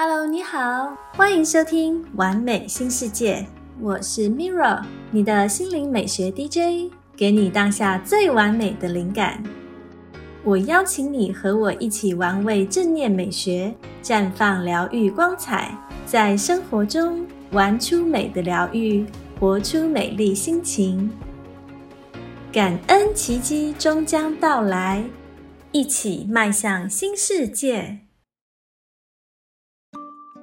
Hello，你好，欢迎收听《完美新世界》，我是 Mirra，你的心灵美学 DJ，给你当下最完美的灵感。我邀请你和我一起玩味正念美学，绽放疗愈光彩，在生活中玩出美的疗愈，活出美丽心情。感恩奇迹终将到来，一起迈向新世界。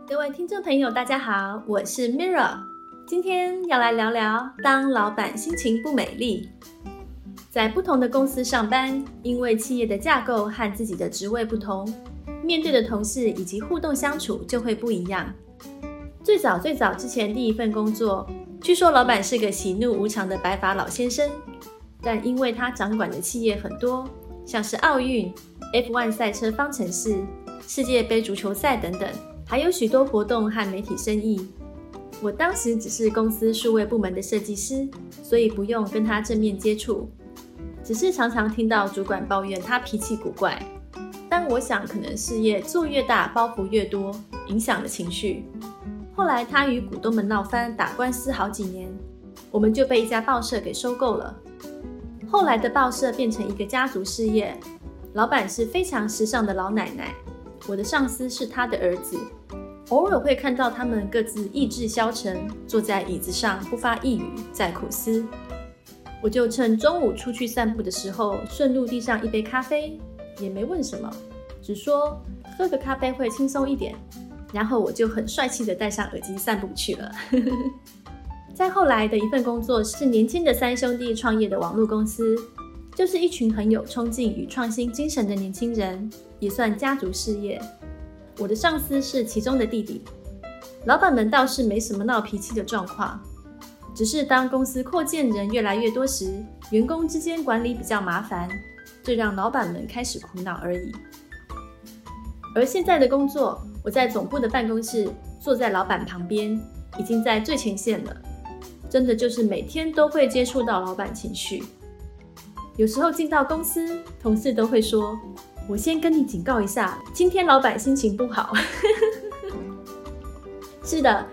各位听众朋友，大家好，我是 Mirra，今天要来聊聊当老板心情不美丽。在不同的公司上班，因为企业的架构和自己的职位不同，面对的同事以及互动相处就会不一样。最早最早之前第一份工作，据说老板是个喜怒无常的白发老先生，但因为他掌管的企业很多，像是奥运、F1 赛车方程式、世界杯足球赛等等。还有许多活动和媒体生意。我当时只是公司数位部门的设计师，所以不用跟他正面接触，只是常常听到主管抱怨他脾气古怪。但我想，可能事业做越大，包袱越多，影响了情绪。后来他与股东们闹翻，打官司好几年，我们就被一家报社给收购了。后来的报社变成一个家族事业，老板是非常时尚的老奶奶。我的上司是他的儿子，偶尔会看到他们各自意志消沉，坐在椅子上不发一语，在苦思。我就趁中午出去散步的时候，顺路递上一杯咖啡，也没问什么，只说喝个咖啡会轻松一点。然后我就很帅气的戴上耳机散步去了。再后来的一份工作是年轻的三兄弟创业的网络公司。就是一群很有冲劲与创新精神的年轻人，也算家族事业。我的上司是其中的弟弟，老板们倒是没什么闹脾气的状况，只是当公司扩建人越来越多时，员工之间管理比较麻烦，这让老板们开始苦恼而已。而现在的工作，我在总部的办公室，坐在老板旁边，已经在最前线了，真的就是每天都会接触到老板情绪。有时候进到公司，同事都会说：“我先跟你警告一下，今天老板心情不好。”是的，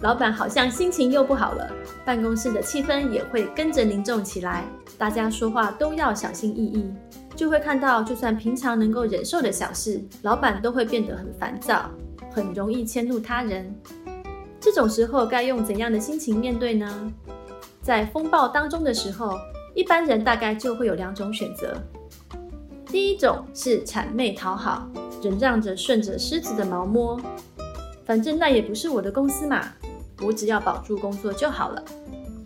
老板好像心情又不好了，办公室的气氛也会跟着凝重起来，大家说话都要小心翼翼，就会看到，就算平常能够忍受的小事，老板都会变得很烦躁，很容易迁怒他人。这种时候该用怎样的心情面对呢？在风暴当中的时候。一般人大概就会有两种选择，第一种是谄媚讨好，忍让着顺着狮子的毛摸，反正那也不是我的公司嘛，我只要保住工作就好了，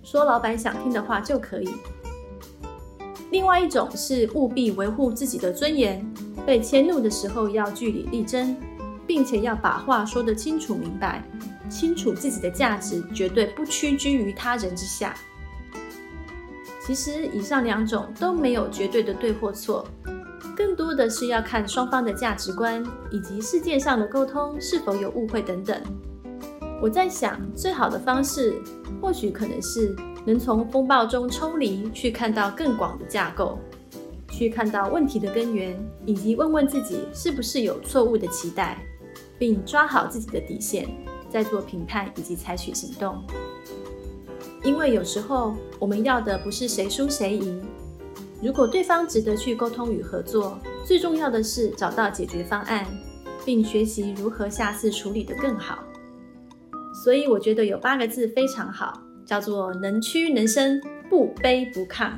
说老板想听的话就可以。另外一种是务必维护自己的尊严，被迁怒的时候要据理力争，并且要把话说得清楚明白，清楚自己的价值，绝对不屈居于他人之下。其实以上两种都没有绝对的对或错，更多的是要看双方的价值观以及事件上的沟通是否有误会等等。我在想，最好的方式或许可能是能从风暴中抽离，去看到更广的架构，去看到问题的根源，以及问问自己是不是有错误的期待，并抓好自己的底线，再做评判以及采取行动。因为有时候我们要的不是谁输谁赢，如果对方值得去沟通与合作，最重要的是找到解决方案，并学习如何下次处理得更好。所以我觉得有八个字非常好，叫做能屈能伸，不卑不亢。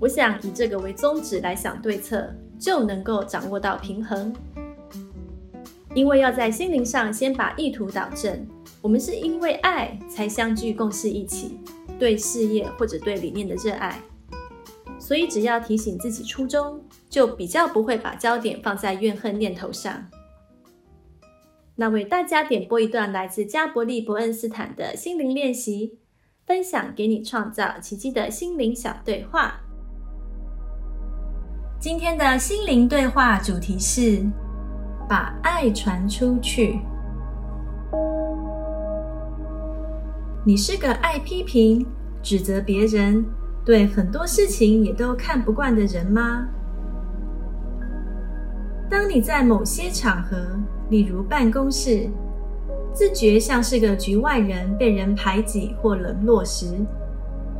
我想以这个为宗旨来想对策，就能够掌握到平衡。因为要在心灵上先把意图导正。我们是因为爱才相聚共事一起，对事业或者对理念的热爱，所以只要提醒自己初衷，就比较不会把焦点放在怨恨念头上。那为大家点播一段来自加伯利·伯恩斯坦的心灵练习，分享给你创造奇迹的心灵小对话。今天的心灵对话主题是把爱传出去。你是个爱批评、指责别人，对很多事情也都看不惯的人吗？当你在某些场合例如办公室，自觉像是个局外人，被人排挤或冷落时，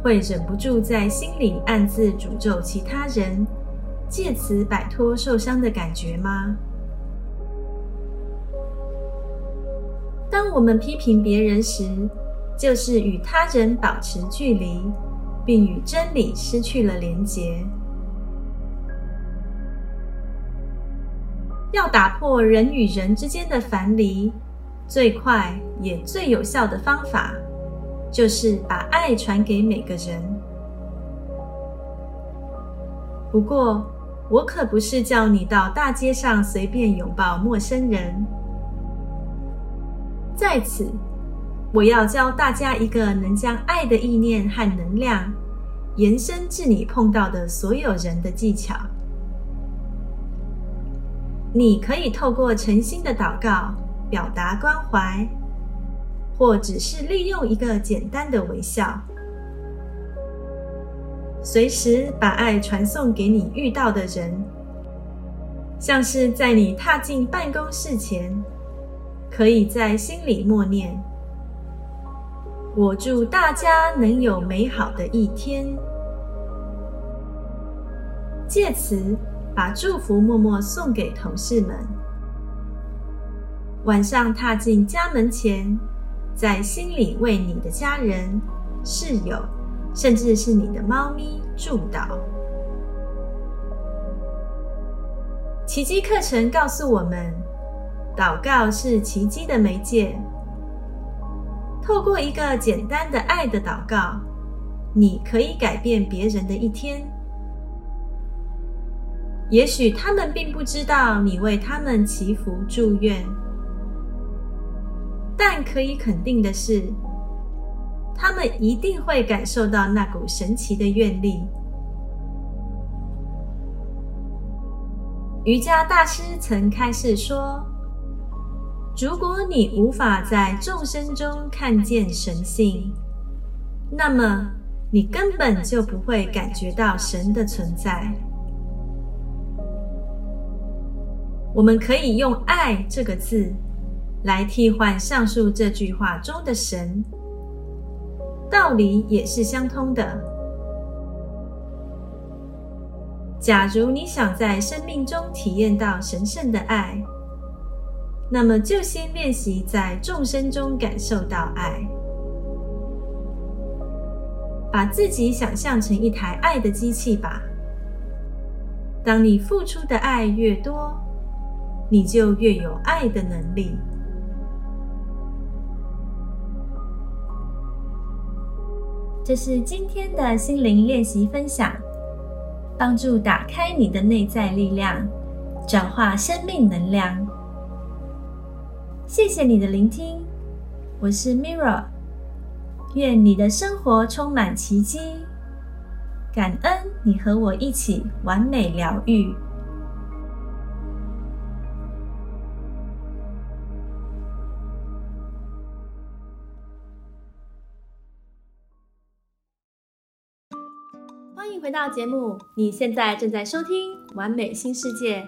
会忍不住在心里暗自诅咒其他人，借此摆脱受伤的感觉吗？当我们批评别人时，就是与他人保持距离，并与真理失去了连结。要打破人与人之间的樊篱，最快也最有效的方法，就是把爱传给每个人。不过，我可不是叫你到大街上随便拥抱陌生人。在此，我要教大家一个能将爱的意念和能量延伸至你碰到的所有人的技巧。你可以透过诚心的祷告表达关怀，或只是利用一个简单的微笑，随时把爱传送给你遇到的人。像是在你踏进办公室前，可以在心里默念：“我祝大家能有美好的一天。”借此。把祝福默默送给同事们。晚上踏进家门前，在心里为你的家人、室友，甚至是你的猫咪祝祷。奇迹课程告诉我们，祷告是奇迹的媒介。透过一个简单的爱的祷告，你可以改变别人的一天。也许他们并不知道你为他们祈福祝愿，但可以肯定的是，他们一定会感受到那股神奇的愿力。瑜伽大师曾开示说：“如果你无法在众生中看见神性，那么你根本就不会感觉到神的存在。”我们可以用“爱”这个字来替换上述这句话中的“神”，道理也是相通的。假如你想在生命中体验到神圣的爱，那么就先练习在众生中感受到爱，把自己想象成一台爱的机器吧。当你付出的爱越多，你就越有爱的能力。这是今天的心灵练习分享，帮助打开你的内在力量，转化生命能量。谢谢你的聆听，我是 Mirra，愿你的生活充满奇迹，感恩你和我一起完美疗愈。欢迎回到节目，你现在正在收听《完美新世界》，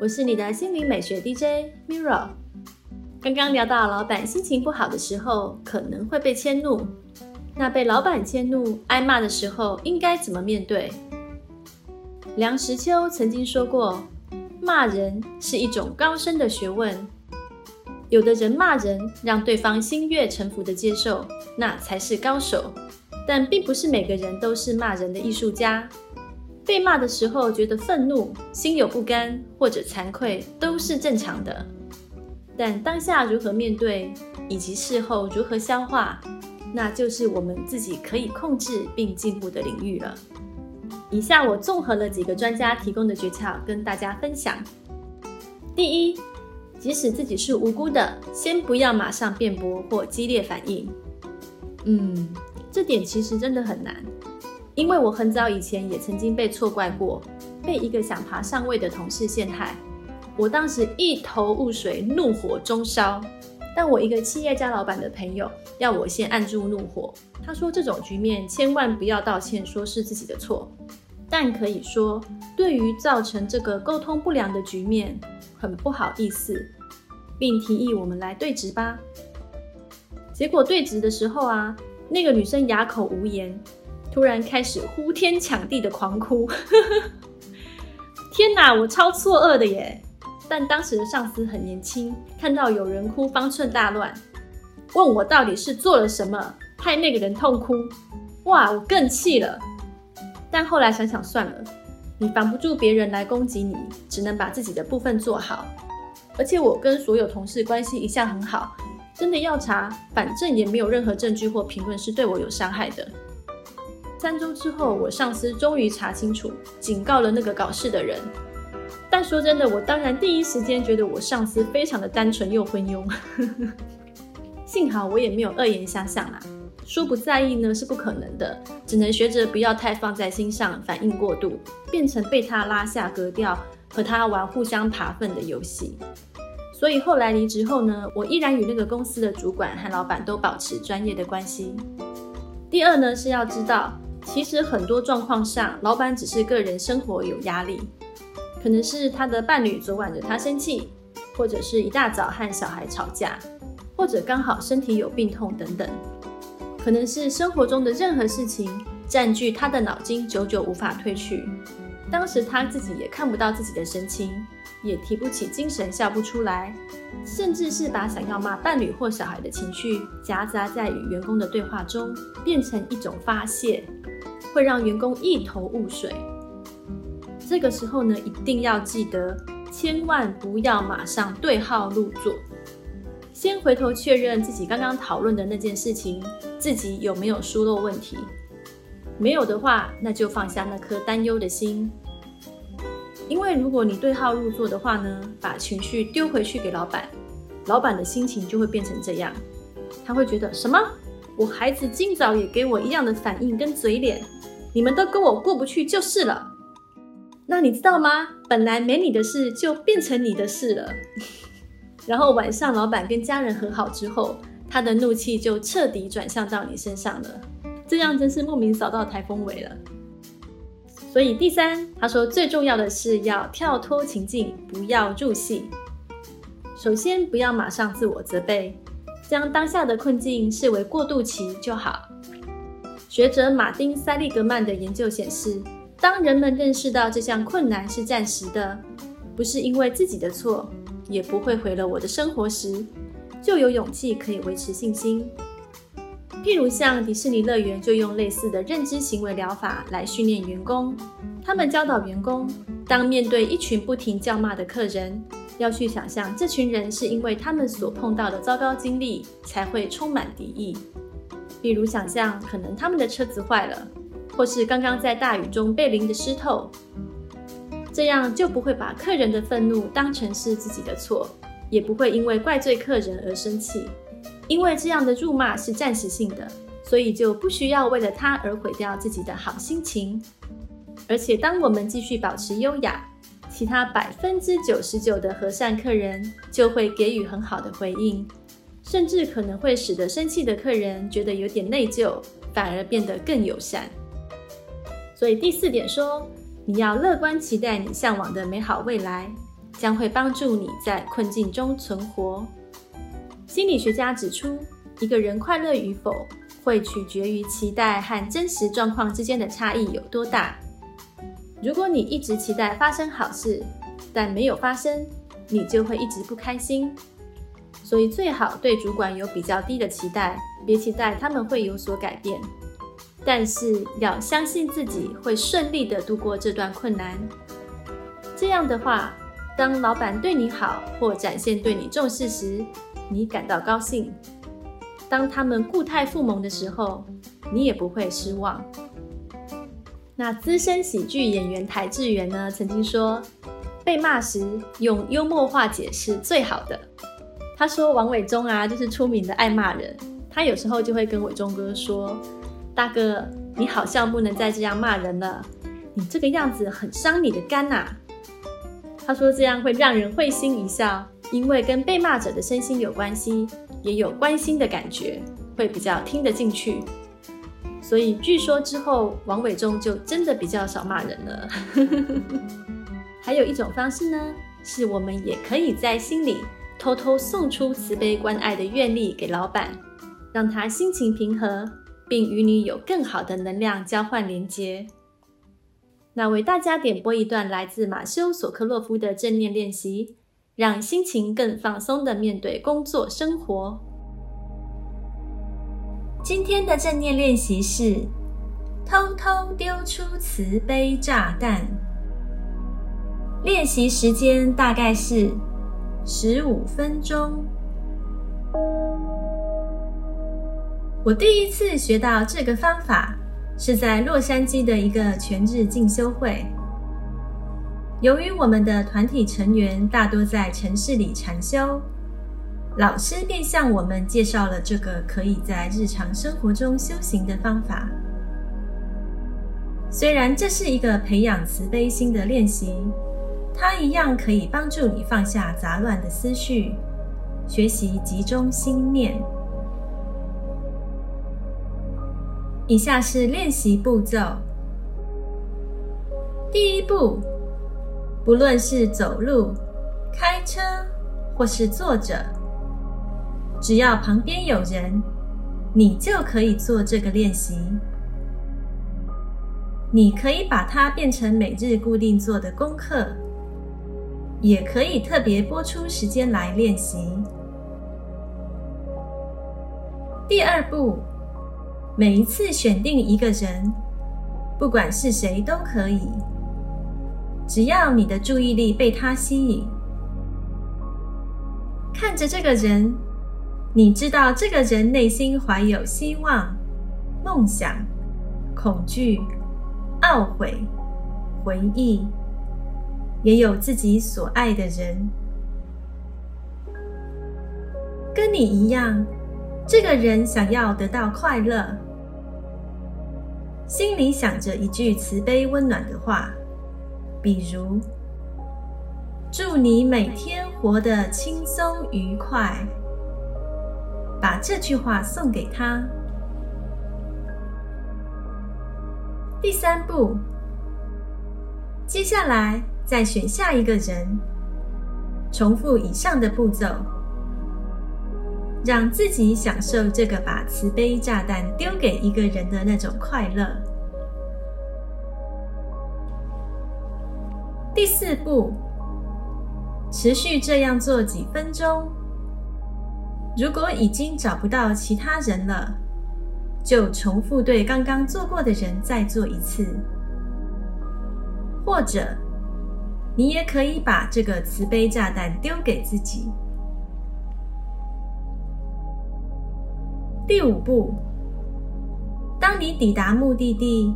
我是你的心灵美学 DJ Mirra。刚刚聊到老板心情不好的时候可能会被迁怒，那被老板迁怒、挨骂的时候应该怎么面对？梁实秋曾经说过，骂人是一种高深的学问。有的人骂人，让对方心悦诚服的接受，那才是高手。但并不是每个人都是骂人的艺术家。被骂的时候觉得愤怒、心有不甘或者惭愧都是正常的。但当下如何面对，以及事后如何消化，那就是我们自己可以控制并进步的领域了。以下我综合了几个专家提供的诀窍跟大家分享。第一，即使自己是无辜的，先不要马上辩驳或激烈反应。嗯。这点其实真的很难，因为我很早以前也曾经被错怪过，被一个想爬上位的同事陷害。我当时一头雾水，怒火中烧。但我一个企业家老板的朋友要我先按住怒火，他说这种局面千万不要道歉，说是自己的错。但可以说，对于造成这个沟通不良的局面，很不好意思。并提议我们来对质吧。结果对质的时候啊，那个女生哑口无言，突然开始呼天抢地的狂哭。天哪，我超错愕的耶！但当时的上司很年轻，看到有人哭，方寸大乱，问我到底是做了什么，害那个人痛哭。哇，我更气了。但后来想想算了，你防不住别人来攻击你，只能把自己的部分做好。而且我跟所有同事关系一向很好。真的要查，反正也没有任何证据或评论是对我有伤害的。三周之后，我上司终于查清楚，警告了那个搞事的人。但说真的，我当然第一时间觉得我上司非常的单纯又昏庸。幸好我也没有恶言相向啦，说不在意呢是不可能的，只能学着不要太放在心上，反应过度，变成被他拉下格调，和他玩互相爬粪的游戏。所以后来离职后呢，我依然与那个公司的主管和老板都保持专业的关系。第二呢，是要知道，其实很多状况上，老板只是个人生活有压力，可能是他的伴侣昨晚惹他生气，或者是一大早和小孩吵架，或者刚好身体有病痛等等，可能是生活中的任何事情占据他的脑筋，久久无法褪去。当时他自己也看不到自己的神情。也提不起精神，笑不出来，甚至是把想要骂伴侣或小孩的情绪夹杂在与员工的对话中，变成一种发泄，会让员工一头雾水。这个时候呢，一定要记得，千万不要马上对号入座，先回头确认自己刚刚讨论的那件事情，自己有没有疏漏问题。没有的话，那就放下那颗担忧的心。因为如果你对号入座的话呢，把情绪丢回去给老板，老板的心情就会变成这样，他会觉得什么？我孩子今早也给我一样的反应跟嘴脸，你们都跟我过不去就是了。那你知道吗？本来没你的事就变成你的事了。然后晚上老板跟家人和好之后，他的怒气就彻底转向到你身上了，这样真是莫名扫到台风尾了。所以第三，他说最重要的是要跳脱情境，不要入戏。首先，不要马上自我责备，将当下的困境视为过渡期就好。学者马丁·塞利格曼的研究显示，当人们认识到这项困难是暂时的，不是因为自己的错，也不会毁了我的生活时，就有勇气可以维持信心。譬如像迪士尼乐园就用类似的认知行为疗法来训练员工，他们教导员工，当面对一群不停叫骂的客人，要去想象这群人是因为他们所碰到的糟糕经历才会充满敌意。比如想象可能他们的车子坏了，或是刚刚在大雨中被淋得湿透，这样就不会把客人的愤怒当成是自己的错，也不会因为怪罪客人而生气。因为这样的辱骂是暂时性的，所以就不需要为了他而毁掉自己的好心情。而且，当我们继续保持优雅，其他百分之九十九的和善客人就会给予很好的回应，甚至可能会使得生气的客人觉得有点内疚，反而变得更友善。所以第四点说，你要乐观期待你向往的美好未来，将会帮助你在困境中存活。心理学家指出，一个人快乐与否会取决于期待和真实状况之间的差异有多大。如果你一直期待发生好事，但没有发生，你就会一直不开心。所以最好对主管有比较低的期待，别期待他们会有所改变。但是要相信自己会顺利的度过这段困难。这样的话，当老板对你好或展现对你重视时，你感到高兴，当他们固态复萌的时候，你也不会失望。那资深喜剧演员台志远呢，曾经说，被骂时用幽默化解是最好的。他说王伟忠啊，就是出名的爱骂人，他有时候就会跟伟忠哥说：“大哥，你好像不能再这样骂人了，你这个样子很伤你的肝呐。”他说这样会让人会心一笑。因为跟被骂者的身心有关系，也有关心的感觉，会比较听得进去。所以据说之后，王伟忠就真的比较少骂人了。还有一种方式呢，是我们也可以在心里偷偷送出慈悲关爱的愿力给老板，让他心情平和，并与你有更好的能量交换连接。那为大家点播一段来自马修·索克洛夫的正念练习，让心情更放松的面对工作生活。今天的正念练习是偷偷丢出慈悲炸弹。练习时间大概是。十五分钟。我第一次学到这个方法，是在洛杉矶的一个全日进修会。由于我们的团体成员大多在城市里禅修，老师便向我们介绍了这个可以在日常生活中修行的方法。虽然这是一个培养慈悲心的练习。它一样可以帮助你放下杂乱的思绪，学习集中心念。以下是练习步骤：第一步，不论是走路、开车或是坐着，只要旁边有人，你就可以做这个练习。你可以把它变成每日固定做的功课。也可以特别拨出时间来练习。第二步，每一次选定一个人，不管是谁都可以，只要你的注意力被他吸引，看着这个人，你知道这个人内心怀有希望、梦想、恐惧、懊悔、回忆。也有自己所爱的人，跟你一样，这个人想要得到快乐，心里想着一句慈悲温暖的话，比如“祝你每天活得轻松愉快”，把这句话送给他。第三步，接下来。再选下一个人，重复以上的步骤，让自己享受这个把慈悲炸弹丢给一个人的那种快乐。第四步，持续这样做几分钟。如果已经找不到其他人了，就重复对刚刚做过的人再做一次，或者。你也可以把这个慈悲炸弹丢给自己。第五步，当你抵达目的地，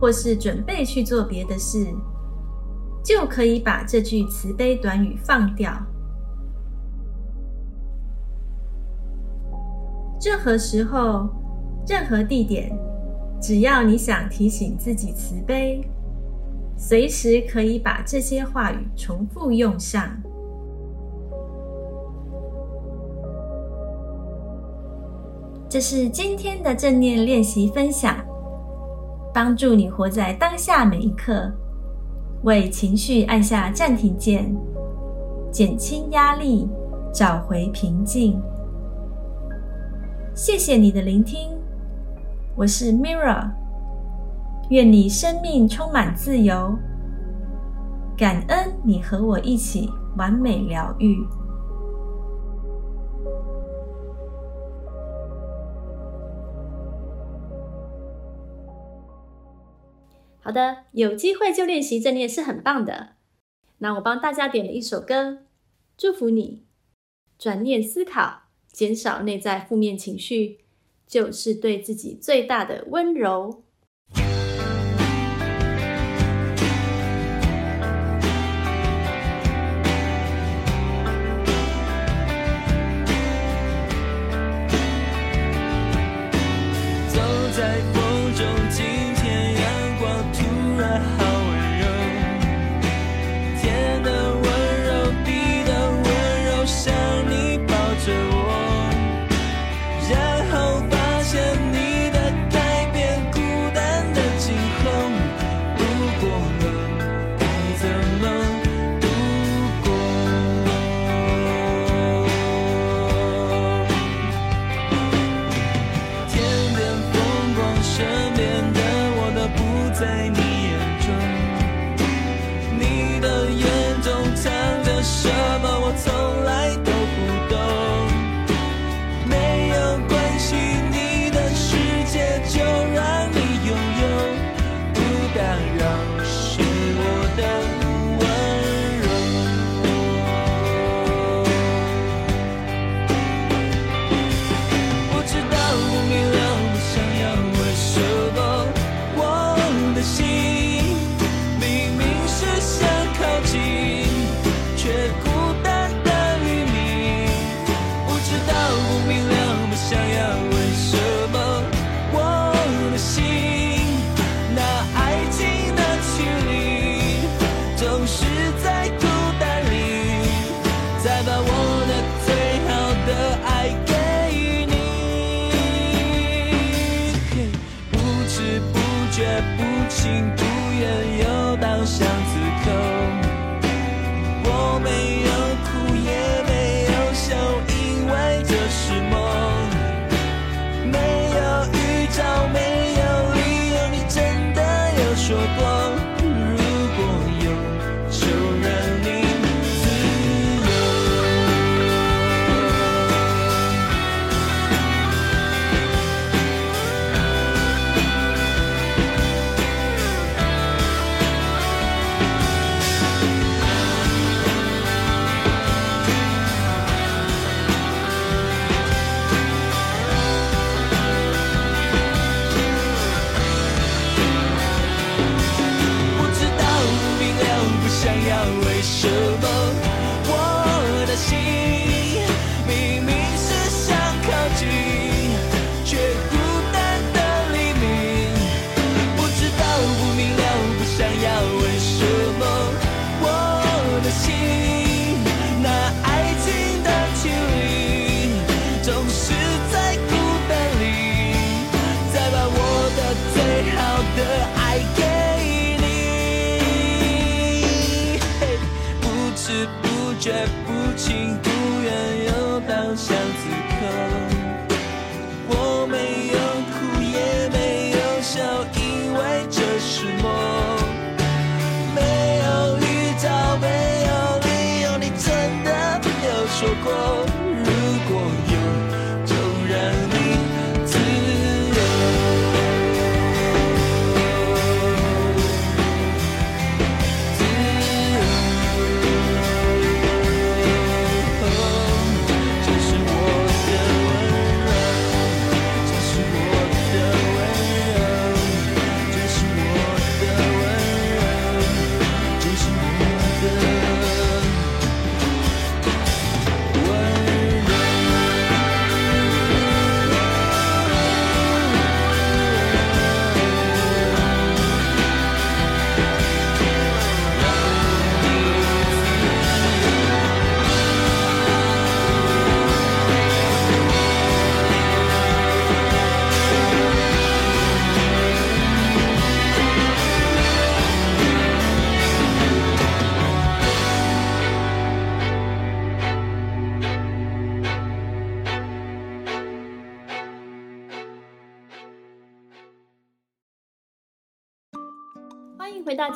或是准备去做别的事，就可以把这句慈悲短语放掉。任何时候、任何地点，只要你想提醒自己慈悲。随时可以把这些话语重复用上。这是今天的正念练习分享，帮助你活在当下每一刻，为情绪按下暂停键，减轻压力，找回平静。谢谢你的聆听，我是 Mirra，。愿你生命充满自由，感恩你和我一起完美疗愈。好的，有机会就练习正念是很棒的。那我帮大家点了一首歌，祝福你转念思考，减少内在负面情绪，就是对自己最大的温柔。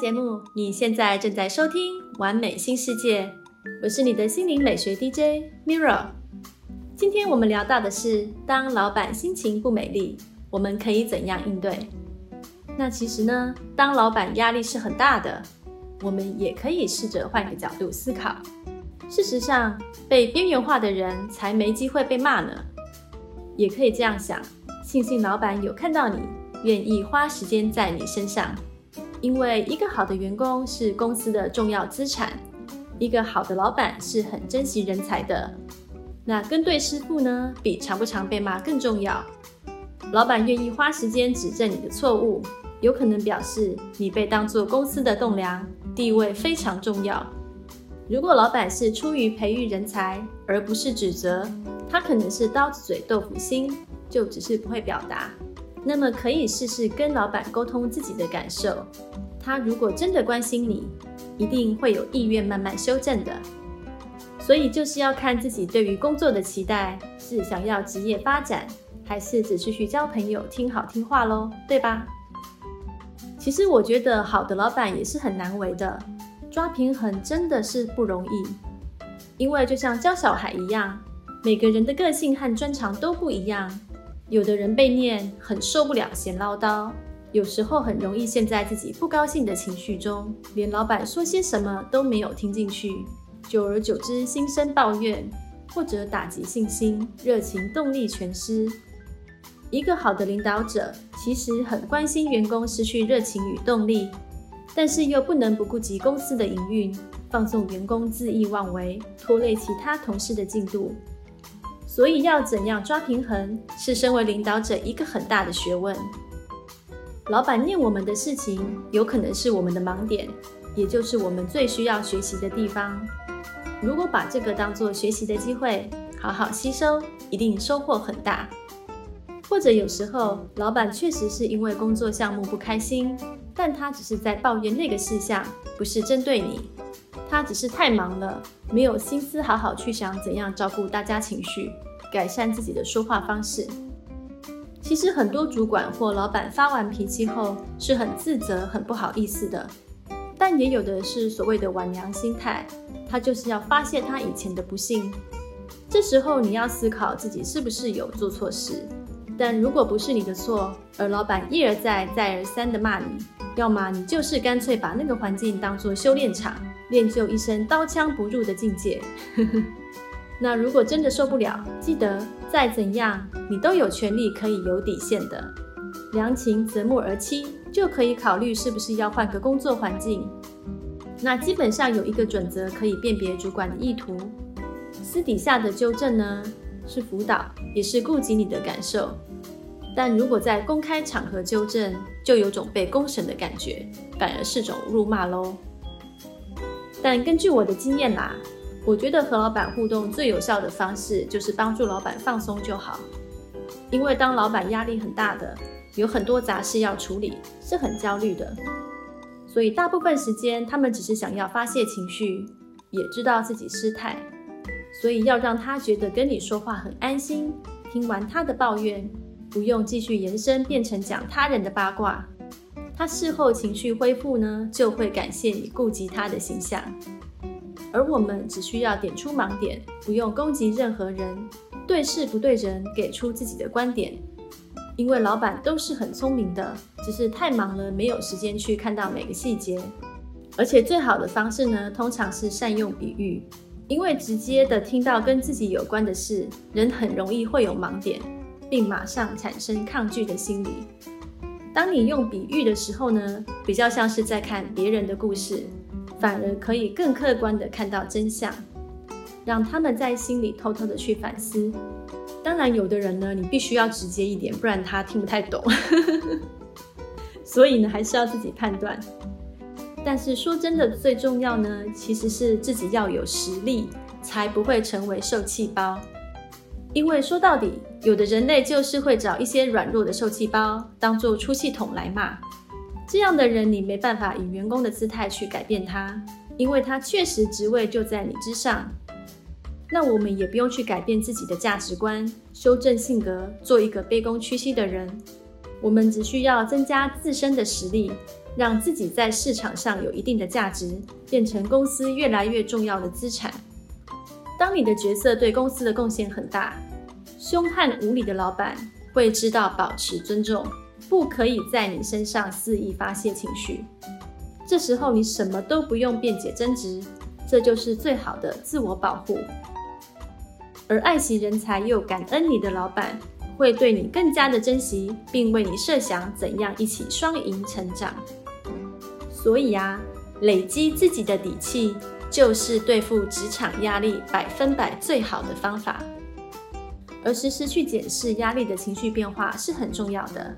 节目，你现在正在收听《完美新世界》，我是你的心灵美学 DJ Mirror。今天我们聊到的是，当老板心情不美丽，我们可以怎样应对？那其实呢，当老板压力是很大的，我们也可以试着换个角度思考。事实上，被边缘化的人才没机会被骂呢。也可以这样想，庆幸老板有看到你，愿意花时间在你身上。因为一个好的员工是公司的重要资产，一个好的老板是很珍惜人才的。那跟对师傅呢，比常不常被骂更重要。老板愿意花时间指正你的错误，有可能表示你被当作公司的栋梁，地位非常重要。如果老板是出于培育人才，而不是指责，他可能是刀子嘴豆腐心，就只是不会表达。那么可以试试跟老板沟通自己的感受，他如果真的关心你，一定会有意愿慢慢修正的。所以就是要看自己对于工作的期待，是想要职业发展，还是只是去交朋友、听好听话喽，对吧？其实我觉得好的老板也是很难为的，抓平衡真的是不容易，因为就像教小孩一样，每个人的个性和专长都不一样。有的人被念很受不了，嫌唠叨；有时候很容易陷在自己不高兴的情绪中，连老板说些什么都没有听进去。久而久之，心生抱怨，或者打击信心，热情动力全失。一个好的领导者其实很关心员工失去热情与动力，但是又不能不顾及公司的营运，放纵员工恣意妄为，拖累其他同事的进度。所以要怎样抓平衡，是身为领导者一个很大的学问。老板念我们的事情，有可能是我们的盲点，也就是我们最需要学习的地方。如果把这个当做学习的机会，好好吸收，一定收获很大。或者有时候，老板确实是因为工作项目不开心，但他只是在抱怨那个事项，不是针对你。他只是太忙了，没有心思好好去想怎样照顾大家情绪，改善自己的说话方式。其实很多主管或老板发完脾气后是很自责、很不好意思的，但也有的是所谓的晚娘心态，他就是要发泄他以前的不幸。这时候你要思考自己是不是有做错事。但如果不是你的错，而老板一而再、再而三的骂你，要么你就是干脆把那个环境当作修炼场，练就一身刀枪不入的境界。那如果真的受不了，记得再怎样，你都有权利可以有底线的。良禽择木而栖，就可以考虑是不是要换个工作环境。那基本上有一个准则可以辨别主管的意图。私底下的纠正呢？是辅导，也是顾及你的感受。但如果在公开场合纠正，就有种被公审的感觉，反而是种辱骂喽。但根据我的经验啦，我觉得和老板互动最有效的方式，就是帮助老板放松就好。因为当老板压力很大的，有很多杂事要处理，是很焦虑的。所以大部分时间，他们只是想要发泄情绪，也知道自己失态。所以要让他觉得跟你说话很安心，听完他的抱怨，不用继续延伸变成讲他人的八卦。他事后情绪恢复呢，就会感谢你顾及他的形象。而我们只需要点出盲点，不用攻击任何人，对事不对人，给出自己的观点。因为老板都是很聪明的，只是太忙了，没有时间去看到每个细节。而且最好的方式呢，通常是善用比喻。因为直接的听到跟自己有关的事，人很容易会有盲点，并马上产生抗拒的心理。当你用比喻的时候呢，比较像是在看别人的故事，反而可以更客观的看到真相，让他们在心里偷偷的去反思。当然，有的人呢，你必须要直接一点，不然他听不太懂。所以呢，还是要自己判断。但是说真的，最重要呢，其实是自己要有实力，才不会成为受气包。因为说到底，有的人类就是会找一些软弱的受气包当做出气筒来骂。这样的人，你没办法以员工的姿态去改变他，因为他确实职位就在你之上。那我们也不用去改变自己的价值观，修正性格，做一个卑躬屈膝的人。我们只需要增加自身的实力。让自己在市场上有一定的价值，变成公司越来越重要的资产。当你的角色对公司的贡献很大，凶悍无理的老板会知道保持尊重，不可以在你身上肆意发泄情绪。这时候你什么都不用辩解争执，这就是最好的自我保护。而爱惜人才又感恩你的老板，会对你更加的珍惜，并为你设想怎样一起双赢成长。所以啊，累积自己的底气，就是对付职场压力百分百最好的方法。而时时去检视压力的情绪变化是很重要的。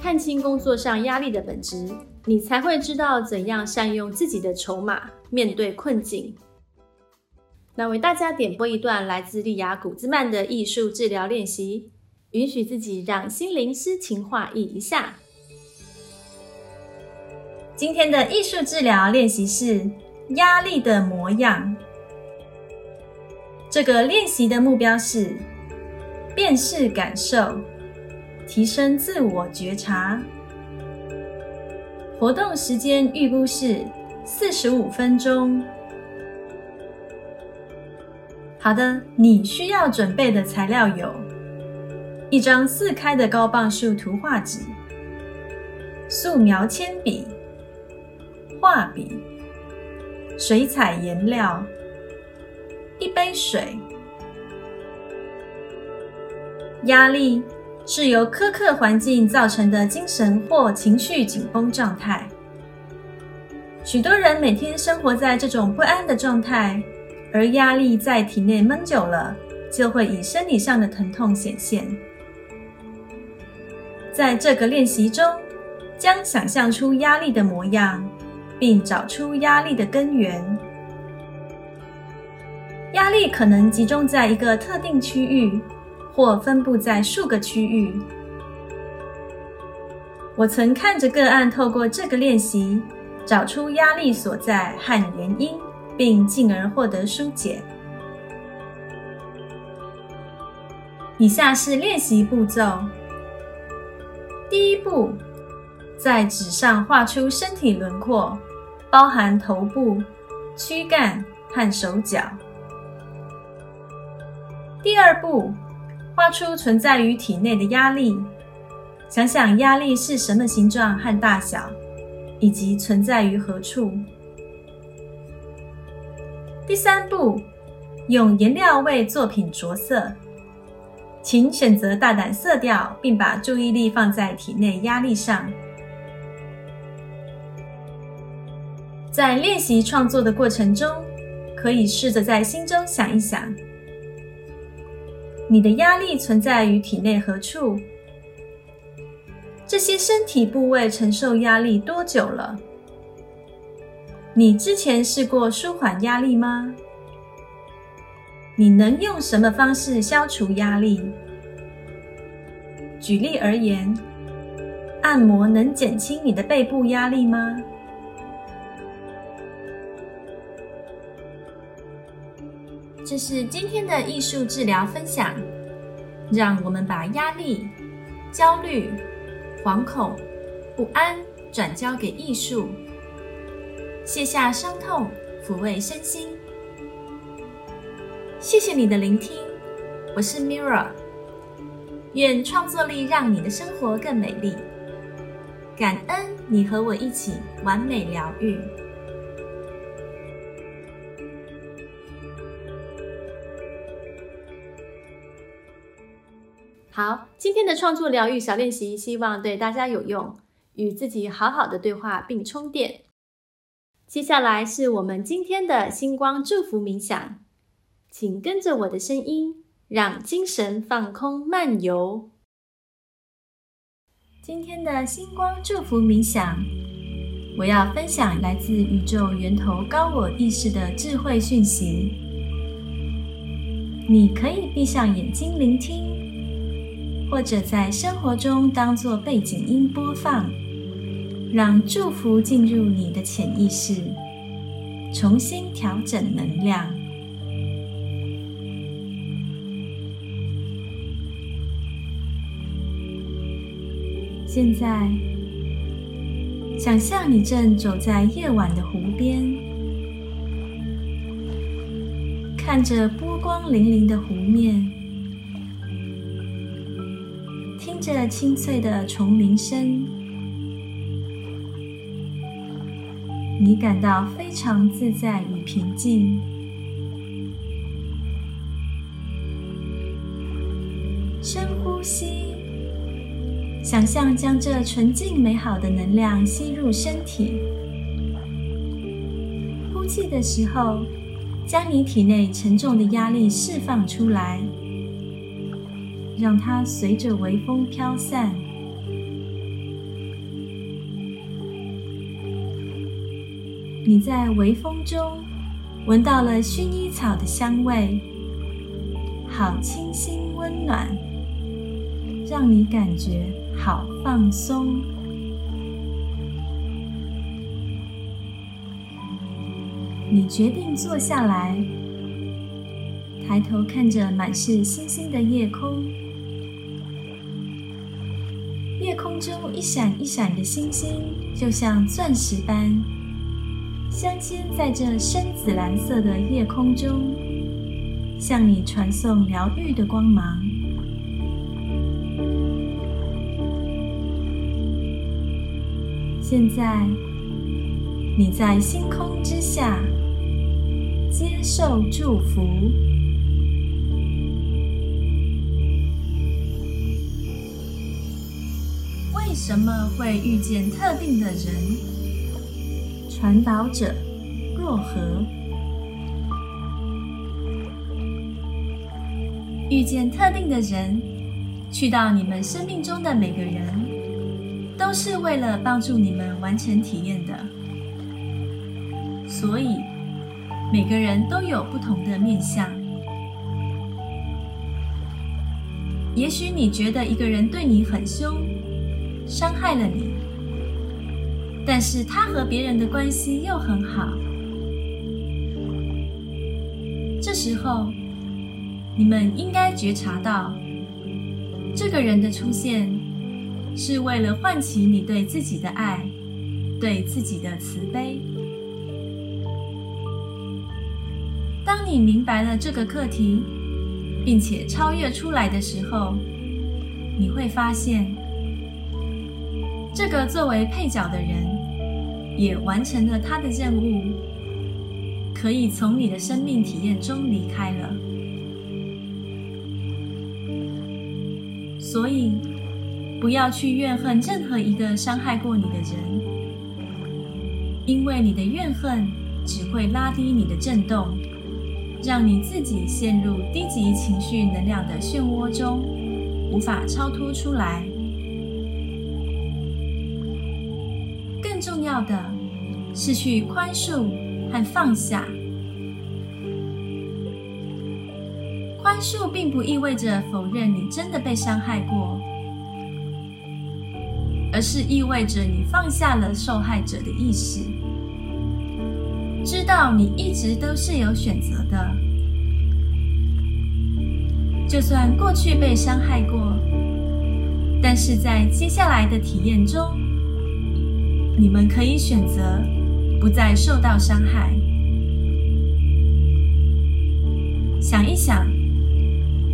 看清工作上压力的本质，你才会知道怎样善用自己的筹码面对困境。那为大家点播一段来自利亚古兹曼的艺术治疗练习，允许自己让心灵诗情画意一下。今天的艺术治疗练习是压力的模样。这个练习的目标是辨识感受，提升自我觉察。活动时间预估是四十五分钟。好的，你需要准备的材料有：一张四开的高磅数图画纸、素描铅笔。画笔、水彩颜料、一杯水。压力是由苛刻环境造成的精神或情绪紧绷状态。许多人每天生活在这种不安的状态，而压力在体内闷久了，就会以生理上的疼痛显现。在这个练习中，将想象出压力的模样。并找出压力的根源。压力可能集中在一个特定区域，或分布在数个区域。我曾看着个案透过这个练习，找出压力所在和原因，并进而获得疏解。以下是练习步骤：第一步，在纸上画出身体轮廓，包含头部、躯干和手脚。第二步，画出存在于体内的压力。想想压力是什么形状和大小，以及存在于何处。第三步，用颜料为作品着色，请选择大胆色调，并把注意力放在体内压力上。在练习创作的过程中，可以试着在心中想一想，你的压力存在于体内何处？这些身体部位承受压力多久了？你之前试过舒缓压力吗？你能用什么方式消除压力？举例而言，按摩能减轻你的背部压力吗？这是今天的艺术治疗分享，让我们把压力、焦虑。惶恐、不安转交给艺术，卸下伤痛，抚慰身心。谢谢你的聆听，我是 Mirra。愿创作力让你的生活更美丽。感恩你和我一起完美疗愈。好，今天的创作疗愈小练习，希望对大家有用，与自己好好的对话并充电。接下来是我们今天的星光祝福冥想，请跟着我的声音，让精神放空漫游。今天的星光祝福冥想，我要分享来自宇宙源头高我意识的智慧讯息。你可以闭上眼睛聆听。或者在生活中当做背景音播放，让祝福进入你的潜意识，重新调整能量。现在，想象你正走在夜晚的湖边，看着波光粼粼的湖面。着清脆的虫鸣声，你感到非常自在与平静。深呼吸，想象将这纯净美好的能量吸入身体。呼气的时候，将你体内沉重的压力释放出来。让它随着微风飘散。你在微风中闻到了薰衣草的香味，好清新温暖，让你感觉好放松。你决定坐下来，抬头看着满是星星的夜空。夜空中一闪一闪的星星，就像钻石般镶嵌在这深紫蓝色的夜空中，向你传送疗愈的光芒。现在，你在星空之下接受祝福。为什么会遇见特定的人？传导者若何？遇见特定的人，去到你们生命中的每个人，都是为了帮助你们完成体验的。所以，每个人都有不同的面相。也许你觉得一个人对你很凶。伤害了你，但是他和别人的关系又很好。这时候，你们应该觉察到，这个人的出现是为了唤起你对自己的爱，对自己的慈悲。当你明白了这个课题，并且超越出来的时候，你会发现，这个作为配角的人也完成了他的任务，可以从你的生命体验中离开了。所以，不要去怨恨任何一个伤害过你的人，因为你的怨恨只会拉低你的振动，让你自己陷入低级情绪能量的漩涡中，无法超脱出来。要的是去宽恕和放下。宽恕并不意味着否认你真的被伤害过，而是意味着你放下了受害者的意识，知道你一直都是有选择的。就算过去被伤害过，但是在接下来的体验中，你们可以选择不再受到伤害。想一想。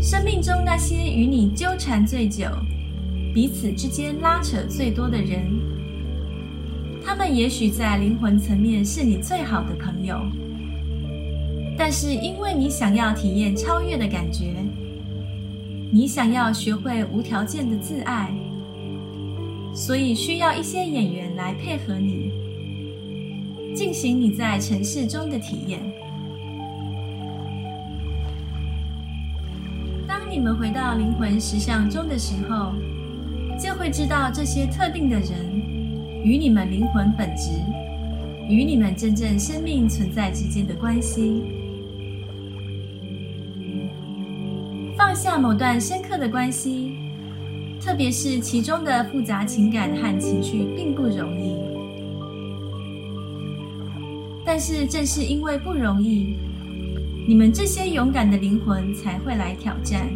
生命中那些与你纠缠最久、彼此之间拉扯最多的人，他们也许在灵魂层面是你最好的朋友，但是因为你想要体验超越的感觉，你想要学会无条件的自爱，所以需要一些演员来配合你，进行你在城市中的体验。当你们回到灵魂实相中的时候，就会知道这些特定的人与你们灵魂本质、与你们真正生命存在之间的关系。放下某段深刻的关系，特别是其中的复杂情感和情绪，并不容易。但是正是因为不容易，你们这些勇敢的灵魂才会来挑战。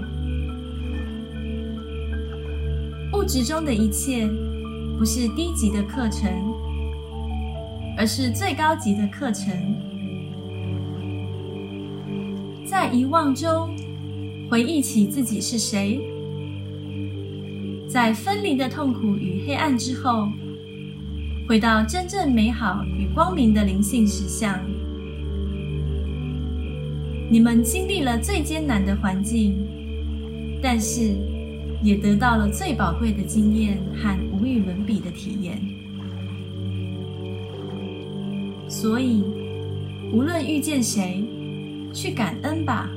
物质中的一切，不是低级的课程，而是最高级的课程。在遗忘中，回忆起自己是谁；在分离的痛苦与黑暗之后，回到真正美好与光明的灵性实相。你们经历了最艰难的环境，但是。也得到了最宝贵的经验和无与伦比的体验。所以，无论遇见谁，去感恩吧，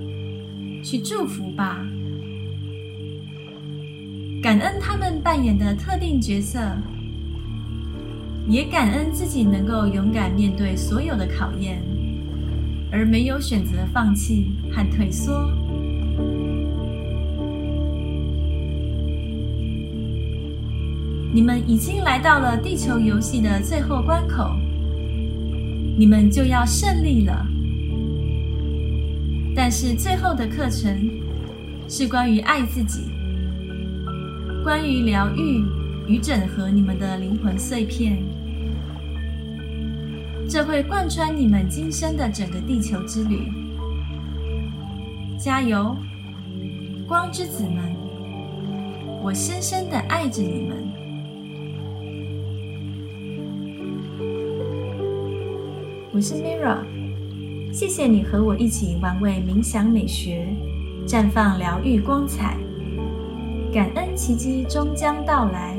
去祝福吧，感恩他们扮演的特定角色，也感恩自己能够勇敢面对所有的考验，而没有选择放弃和退缩。你们已经来到了地球游戏的最后关口，你们就要胜利了。但是最后的课程是关于爱自己，关于疗愈与整合你们的灵魂碎片，这会贯穿你们今生的整个地球之旅。加油，光之子们！我深深的爱着你们。我是 Mira，谢谢你和我一起玩味冥想美学，绽放疗愈光彩，感恩奇迹终将到来，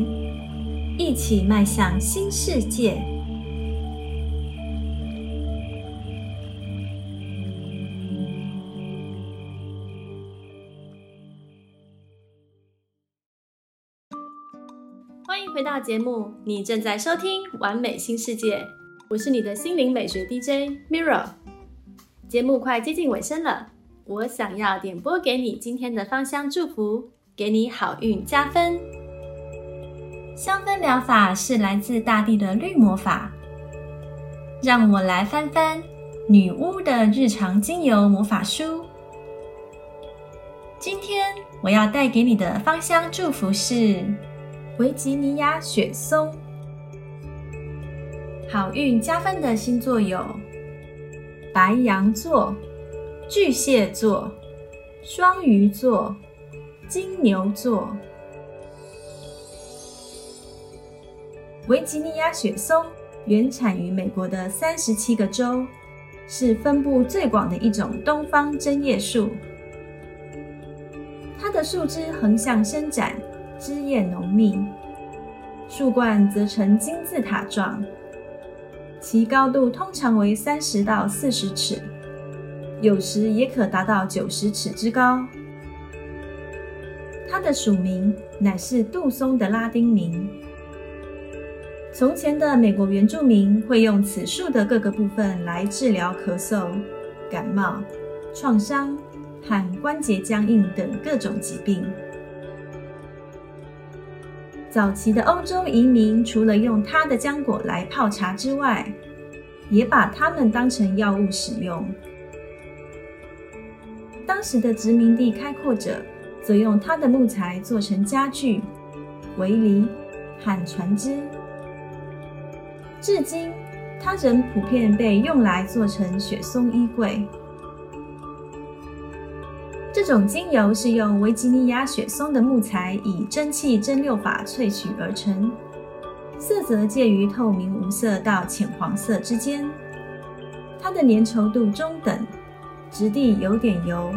一起迈向新世界。欢迎回到节目，你正在收听《完美新世界》。我是你的心灵美学 DJ Mirror，节目快接近尾声了，我想要点播给你今天的芳香祝福，给你好运加分。香氛疗法是来自大地的绿魔法。让我来翻翻女巫的日常精油魔法书。今天我要带给你的芳香祝福是维吉尼亚雪松。好运加分的星座有白羊座、巨蟹座、双鱼座、金牛座。维吉尼亚雪松原产于美国的三十七个州，是分布最广的一种东方针叶树。它的树枝横向伸展，枝叶浓密，树冠则呈金字塔状。其高度通常为三十到四十尺，有时也可达到九十尺之高。它的属名乃是杜松的拉丁名。从前的美国原住民会用此树的各个部分来治疗咳嗽、感冒、创伤和关节僵硬等各种疾病。早期的欧洲移民除了用它的浆果来泡茶之外，也把它们当成药物使用。当时的殖民地开拓者则用它的木材做成家具、围篱和船只。至今，它仍普遍被用来做成雪松衣柜。这种精油是用维吉尼亚雪松的木材以蒸汽蒸馏法萃取而成，色泽介于透明无色到浅黄色之间。它的粘稠度中等，质地有点油，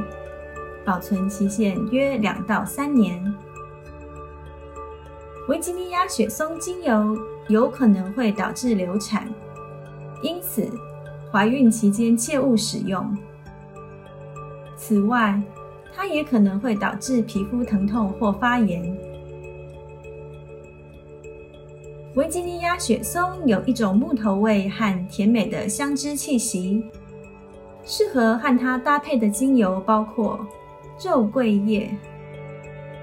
保存期限约两到三年。维吉尼亚雪松精油有可能会导致流产，因此怀孕期间切勿使用。此外，它也可能会导致皮肤疼痛或发炎。维吉尼亚雪松有一种木头味和甜美的香脂气息，适合和它搭配的精油包括肉桂叶、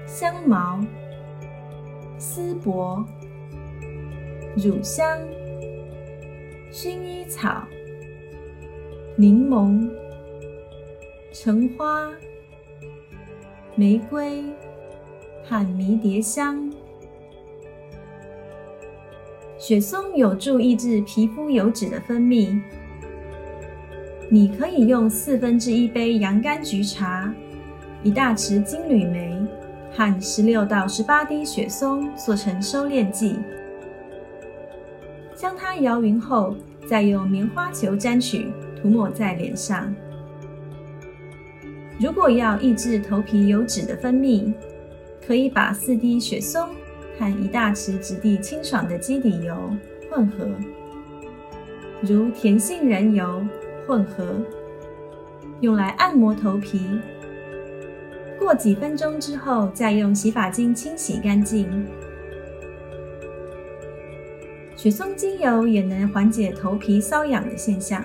香茅、丝柏、乳香、薰衣草、柠檬、橙花。玫瑰和迷迭香，雪松有助抑制皮肤油脂的分泌。你可以用四分之一杯洋甘菊茶、一大匙金缕梅和十六到十八滴雪松做成收敛剂，将它摇匀后，再用棉花球沾取，涂抹在脸上。如果要抑制头皮油脂的分泌，可以把四滴雪松和一大匙质地清爽的基底油混合，如甜杏仁油混合，用来按摩头皮。过几分钟之后，再用洗发精清洗干净。雪松精油也能缓解头皮瘙痒的现象。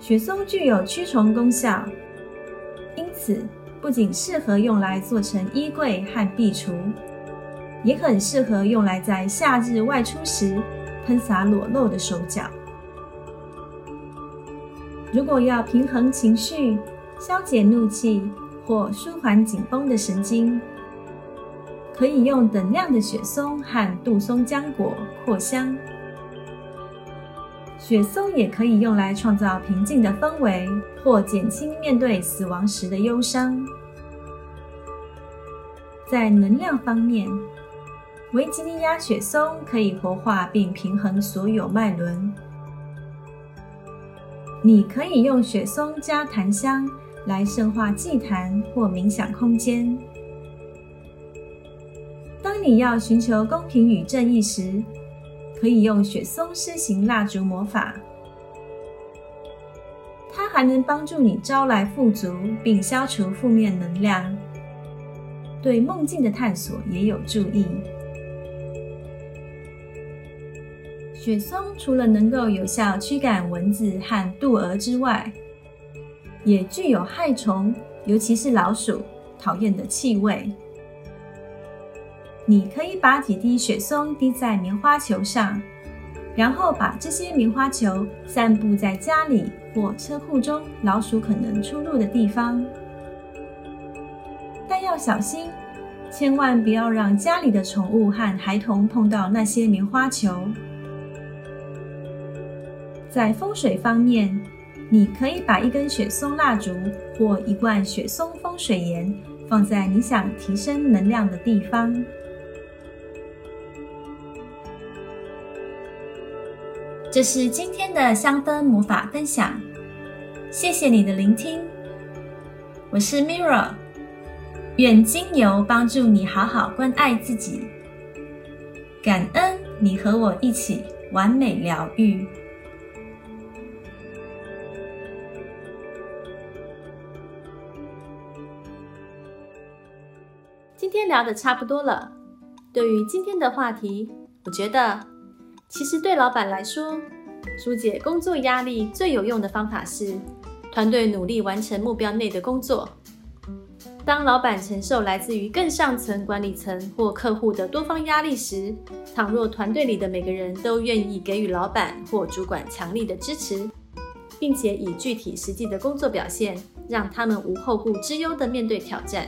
雪松具有驱虫功效，因此不仅适合用来做成衣柜和壁橱，也很适合用来在夏日外出时喷洒裸露的手脚。如果要平衡情绪、消解怒气或舒缓紧绷的神经，可以用等量的雪松和杜松浆果扩香。雪松也可以用来创造平静的氛围，或减轻面对死亡时的忧伤。在能量方面，维吉尼亚雪松可以活化并平衡所有脉轮。你可以用雪松加檀香来圣化祭坛或冥想空间。当你要寻求公平与正义时，可以用雪松施行蜡烛魔法，它还能帮助你招来富足，并消除负面能量。对梦境的探索也有助益。雪松除了能够有效驱赶蚊子和渡蛾之外，也具有害虫，尤其是老鼠讨厌的气味。你可以把几滴雪松滴在棉花球上，然后把这些棉花球散布在家里或车库中老鼠可能出入的地方。但要小心，千万不要让家里的宠物和孩童碰到那些棉花球。在风水方面，你可以把一根雪松蜡烛或一罐雪松风水盐放在你想提升能量的地方。这是今天的香氛魔法分享，谢谢你的聆听。我是 Mirra，愿精油帮助你好好关爱自己，感恩你和我一起完美疗愈。天聊的差不多了，对于今天的话题，我觉得。其实对老板来说，疏解工作压力最有用的方法是团队努力完成目标内的工作。当老板承受来自于更上层管理层或客户的多方压力时，倘若团队里的每个人都愿意给予老板或主管强力的支持，并且以具体实际的工作表现让他们无后顾之忧地面对挑战，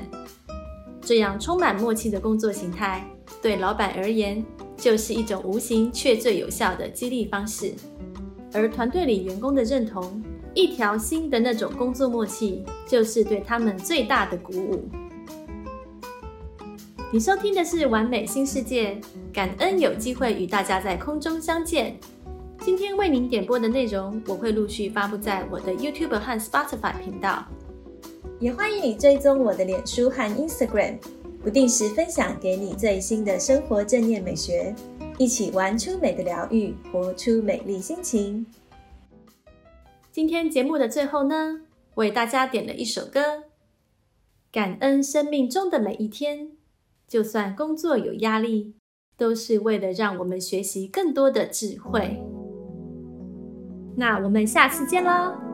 这样充满默契的工作形态，对老板而言。就是一种无形却最有效的激励方式，而团队里员工的认同，一条心的那种工作默契，就是对他们最大的鼓舞。你收听的是《完美新世界》，感恩有机会与大家在空中相见。今天为您点播的内容，我会陆续发布在我的 YouTube 和 Spotify 频道，也欢迎你追踪我的脸书和 Instagram。不定时分享给你最新的生活正念美学，一起玩出美的疗愈，活出美丽心情。今天节目的最后呢，为大家点了一首歌，感恩生命中的每一天，就算工作有压力，都是为了让我们学习更多的智慧。那我们下次见喽！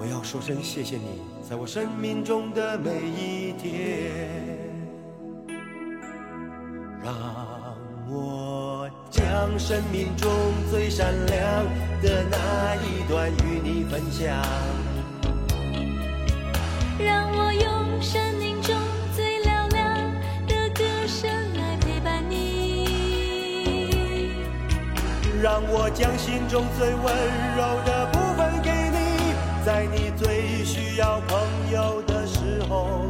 我要说声谢谢你，在我生命中的每一天，让我将生命中最闪亮的那一段与你分享，让我用生命中最嘹亮的歌声来陪伴你，让我将心中最温柔的部。在你最需要朋友的时候。